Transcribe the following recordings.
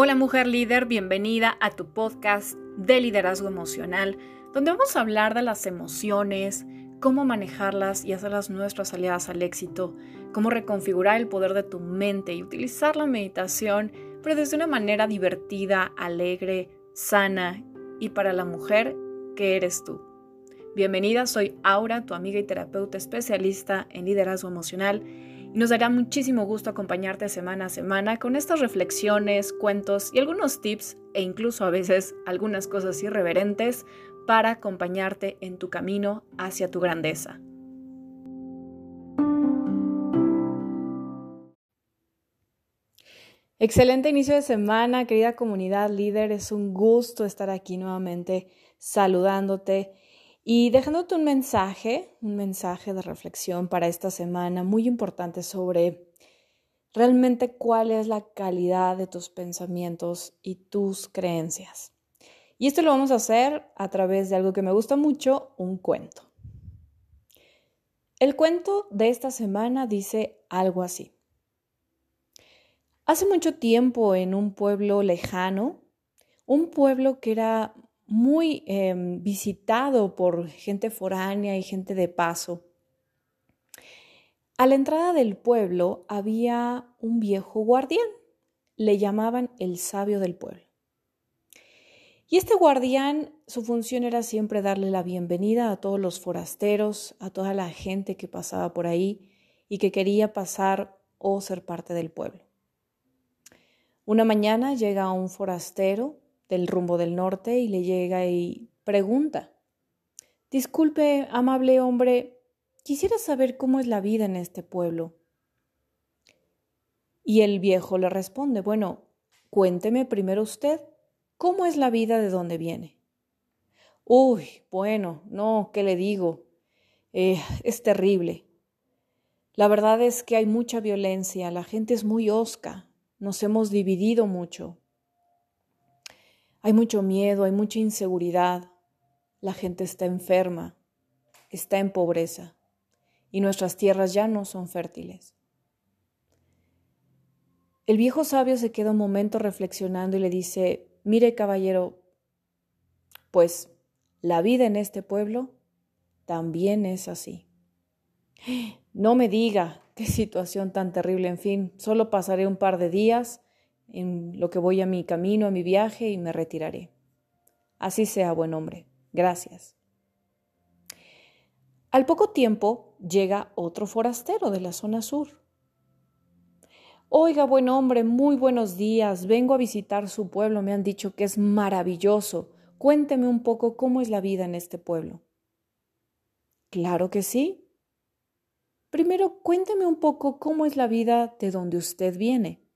Hola mujer líder, bienvenida a tu podcast de liderazgo emocional, donde vamos a hablar de las emociones, cómo manejarlas y hacerlas nuestras aliadas al éxito, cómo reconfigurar el poder de tu mente y utilizar la meditación, pero desde una manera divertida, alegre, sana y para la mujer que eres tú. Bienvenida, soy Aura, tu amiga y terapeuta especialista en liderazgo emocional y nos dará muchísimo gusto acompañarte semana a semana con estas reflexiones, cuentos y algunos tips e incluso a veces algunas cosas irreverentes para acompañarte en tu camino hacia tu grandeza. Excelente inicio de semana, querida comunidad líder. Es un gusto estar aquí nuevamente saludándote y dejándote un mensaje, un mensaje de reflexión para esta semana muy importante sobre realmente cuál es la calidad de tus pensamientos y tus creencias. Y esto lo vamos a hacer a través de algo que me gusta mucho, un cuento. El cuento de esta semana dice algo así. Hace mucho tiempo en un pueblo lejano, un pueblo que era muy em, visitado por gente foránea y gente de paso. A la entrada del pueblo había un viejo guardián, le llamaban el sabio del pueblo. Y este guardián, su función era siempre darle la bienvenida a todos los forasteros, a toda la gente que pasaba por ahí y que quería pasar o ser parte del pueblo. Una mañana llega un forastero del rumbo del norte y le llega y pregunta, Disculpe, amable hombre, quisiera saber cómo es la vida en este pueblo. Y el viejo le responde, bueno, cuénteme primero usted, ¿cómo es la vida de dónde viene? Uy, bueno, no, ¿qué le digo? Eh, es terrible. La verdad es que hay mucha violencia, la gente es muy osca, nos hemos dividido mucho. Hay mucho miedo, hay mucha inseguridad, la gente está enferma, está en pobreza y nuestras tierras ya no son fértiles. El viejo sabio se queda un momento reflexionando y le dice, mire caballero, pues la vida en este pueblo también es así. No me diga qué situación tan terrible, en fin, solo pasaré un par de días en lo que voy a mi camino, a mi viaje y me retiraré. Así sea, buen hombre. Gracias. Al poco tiempo llega otro forastero de la zona sur. Oiga, buen hombre, muy buenos días. Vengo a visitar su pueblo. Me han dicho que es maravilloso. Cuénteme un poco cómo es la vida en este pueblo. Claro que sí. Primero, cuénteme un poco cómo es la vida de donde usted viene.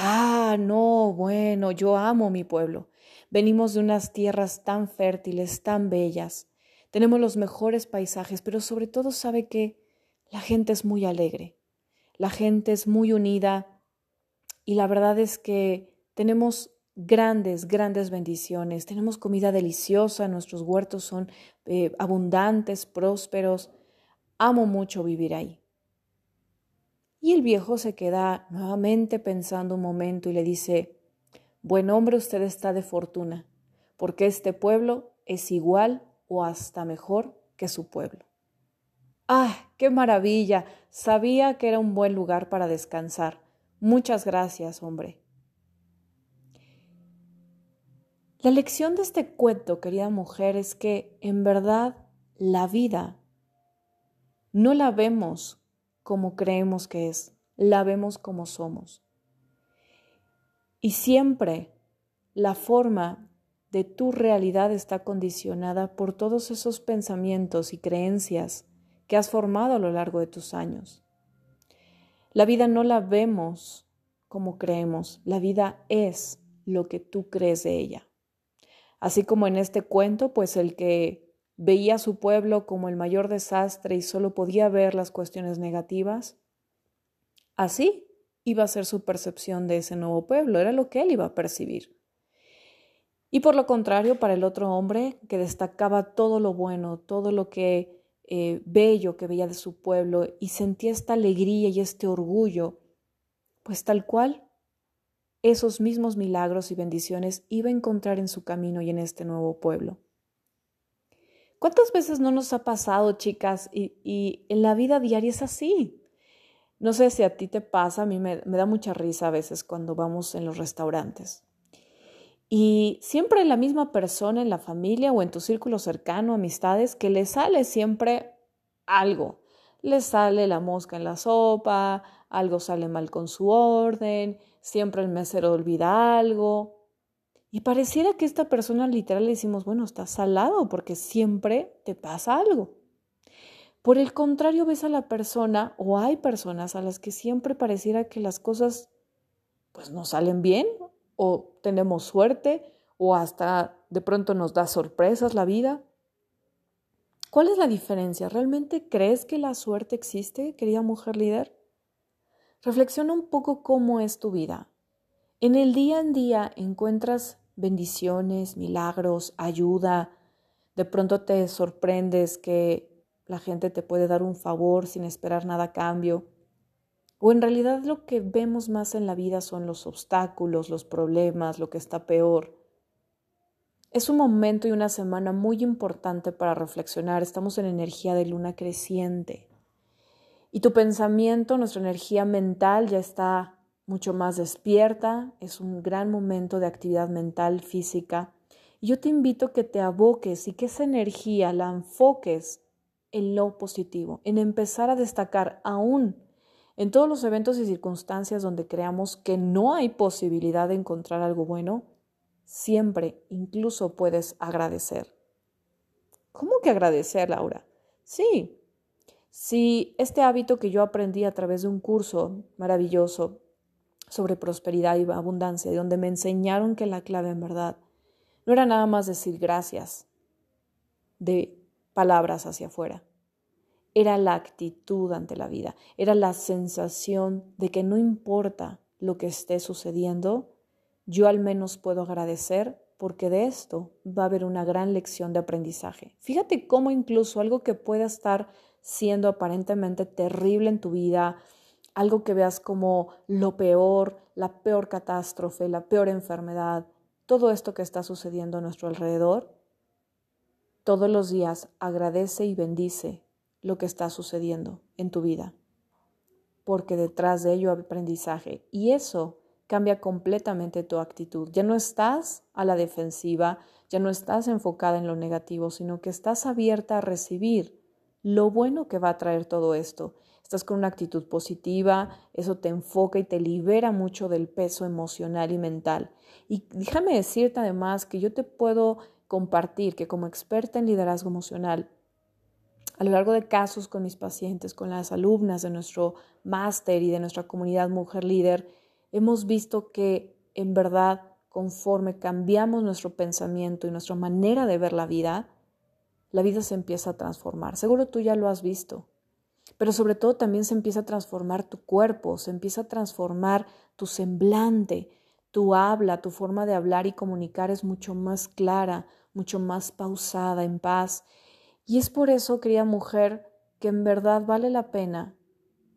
Ah, no, bueno, yo amo mi pueblo. Venimos de unas tierras tan fértiles, tan bellas. Tenemos los mejores paisajes, pero sobre todo sabe que la gente es muy alegre, la gente es muy unida y la verdad es que tenemos grandes, grandes bendiciones. Tenemos comida deliciosa, nuestros huertos son eh, abundantes, prósperos. Amo mucho vivir ahí. Y el viejo se queda nuevamente pensando un momento y le dice, Buen hombre usted está de fortuna, porque este pueblo es igual o hasta mejor que su pueblo. ¡Ah, qué maravilla! Sabía que era un buen lugar para descansar. Muchas gracias, hombre. La lección de este cuento, querida mujer, es que en verdad la vida no la vemos como creemos que es, la vemos como somos. Y siempre la forma de tu realidad está condicionada por todos esos pensamientos y creencias que has formado a lo largo de tus años. La vida no la vemos como creemos, la vida es lo que tú crees de ella. Así como en este cuento, pues el que veía a su pueblo como el mayor desastre y solo podía ver las cuestiones negativas, así iba a ser su percepción de ese nuevo pueblo, era lo que él iba a percibir. Y por lo contrario, para el otro hombre, que destacaba todo lo bueno, todo lo que eh, bello que veía de su pueblo y sentía esta alegría y este orgullo, pues tal cual, esos mismos milagros y bendiciones iba a encontrar en su camino y en este nuevo pueblo. ¿Cuántas veces no nos ha pasado, chicas? Y, en la vida diaria es así. No sé si a ti te pasa, a mí me, me da mucha risa a veces cuando vamos en los restaurantes. Y siempre la misma persona en la familia o en tu círculo cercano, amistades, que le sale siempre algo. Le sale la mosca en la sopa, algo sale mal con su orden, siempre el mesero olvida algo. Y pareciera que esta persona literal le decimos, bueno, está salado porque siempre te pasa algo. Por el contrario, ves a la persona o hay personas a las que siempre pareciera que las cosas pues no salen bien o tenemos suerte o hasta de pronto nos da sorpresas la vida. ¿Cuál es la diferencia? ¿Realmente crees que la suerte existe, querida mujer líder? Reflexiona un poco cómo es tu vida. En el día en día encuentras bendiciones, milagros, ayuda. De pronto te sorprendes que la gente te puede dar un favor sin esperar nada a cambio. O en realidad lo que vemos más en la vida son los obstáculos, los problemas, lo que está peor. Es un momento y una semana muy importante para reflexionar. Estamos en energía de luna creciente. Y tu pensamiento, nuestra energía mental ya está mucho más despierta, es un gran momento de actividad mental, física. Y yo te invito a que te aboques y que esa energía la enfoques en lo positivo, en empezar a destacar aún en todos los eventos y circunstancias donde creamos que no hay posibilidad de encontrar algo bueno, siempre incluso puedes agradecer. ¿Cómo que agradecer, Laura? Sí, si este hábito que yo aprendí a través de un curso maravilloso sobre prosperidad y abundancia, donde me enseñaron que la clave en verdad no era nada más decir gracias de palabras hacia afuera, era la actitud ante la vida, era la sensación de que no importa lo que esté sucediendo, yo al menos puedo agradecer porque de esto va a haber una gran lección de aprendizaje. Fíjate cómo incluso algo que pueda estar siendo aparentemente terrible en tu vida, algo que veas como lo peor, la peor catástrofe, la peor enfermedad, todo esto que está sucediendo a nuestro alrededor, todos los días agradece y bendice lo que está sucediendo en tu vida, porque detrás de ello hay aprendizaje y eso cambia completamente tu actitud. Ya no estás a la defensiva, ya no estás enfocada en lo negativo, sino que estás abierta a recibir lo bueno que va a traer todo esto. Estás con una actitud positiva, eso te enfoca y te libera mucho del peso emocional y mental. Y déjame decirte además que yo te puedo compartir que como experta en liderazgo emocional, a lo largo de casos con mis pacientes, con las alumnas de nuestro máster y de nuestra comunidad Mujer Líder, hemos visto que en verdad, conforme cambiamos nuestro pensamiento y nuestra manera de ver la vida, la vida se empieza a transformar. Seguro tú ya lo has visto. Pero sobre todo también se empieza a transformar tu cuerpo, se empieza a transformar tu semblante, tu habla, tu forma de hablar y comunicar es mucho más clara, mucho más pausada, en paz. Y es por eso, querida mujer, que en verdad vale la pena,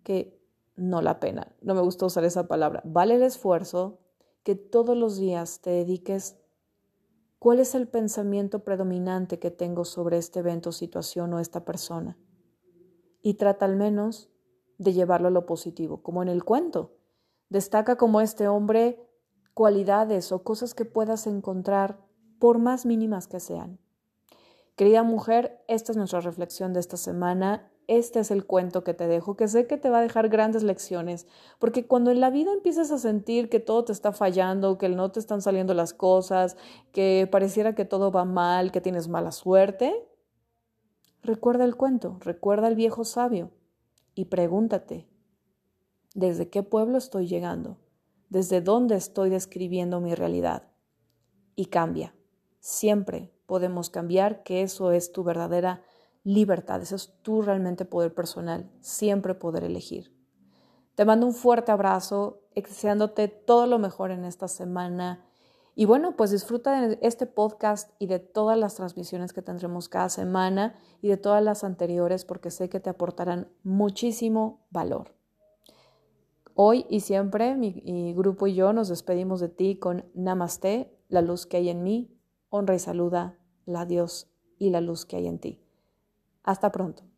que no la pena, no me gusta usar esa palabra, vale el esfuerzo que todos los días te dediques ¿Cuál es el pensamiento predominante que tengo sobre este evento, situación o esta persona? Y trata al menos de llevarlo a lo positivo, como en el cuento. Destaca como este hombre cualidades o cosas que puedas encontrar por más mínimas que sean. Querida mujer, esta es nuestra reflexión de esta semana este es el cuento que te dejo, que sé que te va a dejar grandes lecciones, porque cuando en la vida empiezas a sentir que todo te está fallando, que no te están saliendo las cosas, que pareciera que todo va mal, que tienes mala suerte, recuerda el cuento, recuerda al viejo sabio y pregúntate, ¿desde qué pueblo estoy llegando? ¿Desde dónde estoy describiendo mi realidad? Y cambia. Siempre podemos cambiar, que eso es tu verdadera libertad, eso es tu realmente poder personal, siempre poder elegir. Te mando un fuerte abrazo, deseándote todo lo mejor en esta semana. Y bueno, pues disfruta de este podcast y de todas las transmisiones que tendremos cada semana y de todas las anteriores porque sé que te aportarán muchísimo valor. Hoy y siempre mi, grupo y yo nos despedimos de ti con Namaste, la luz que hay en mí, honra y saluda la Dios y la luz que hay en ti. Hasta pronto.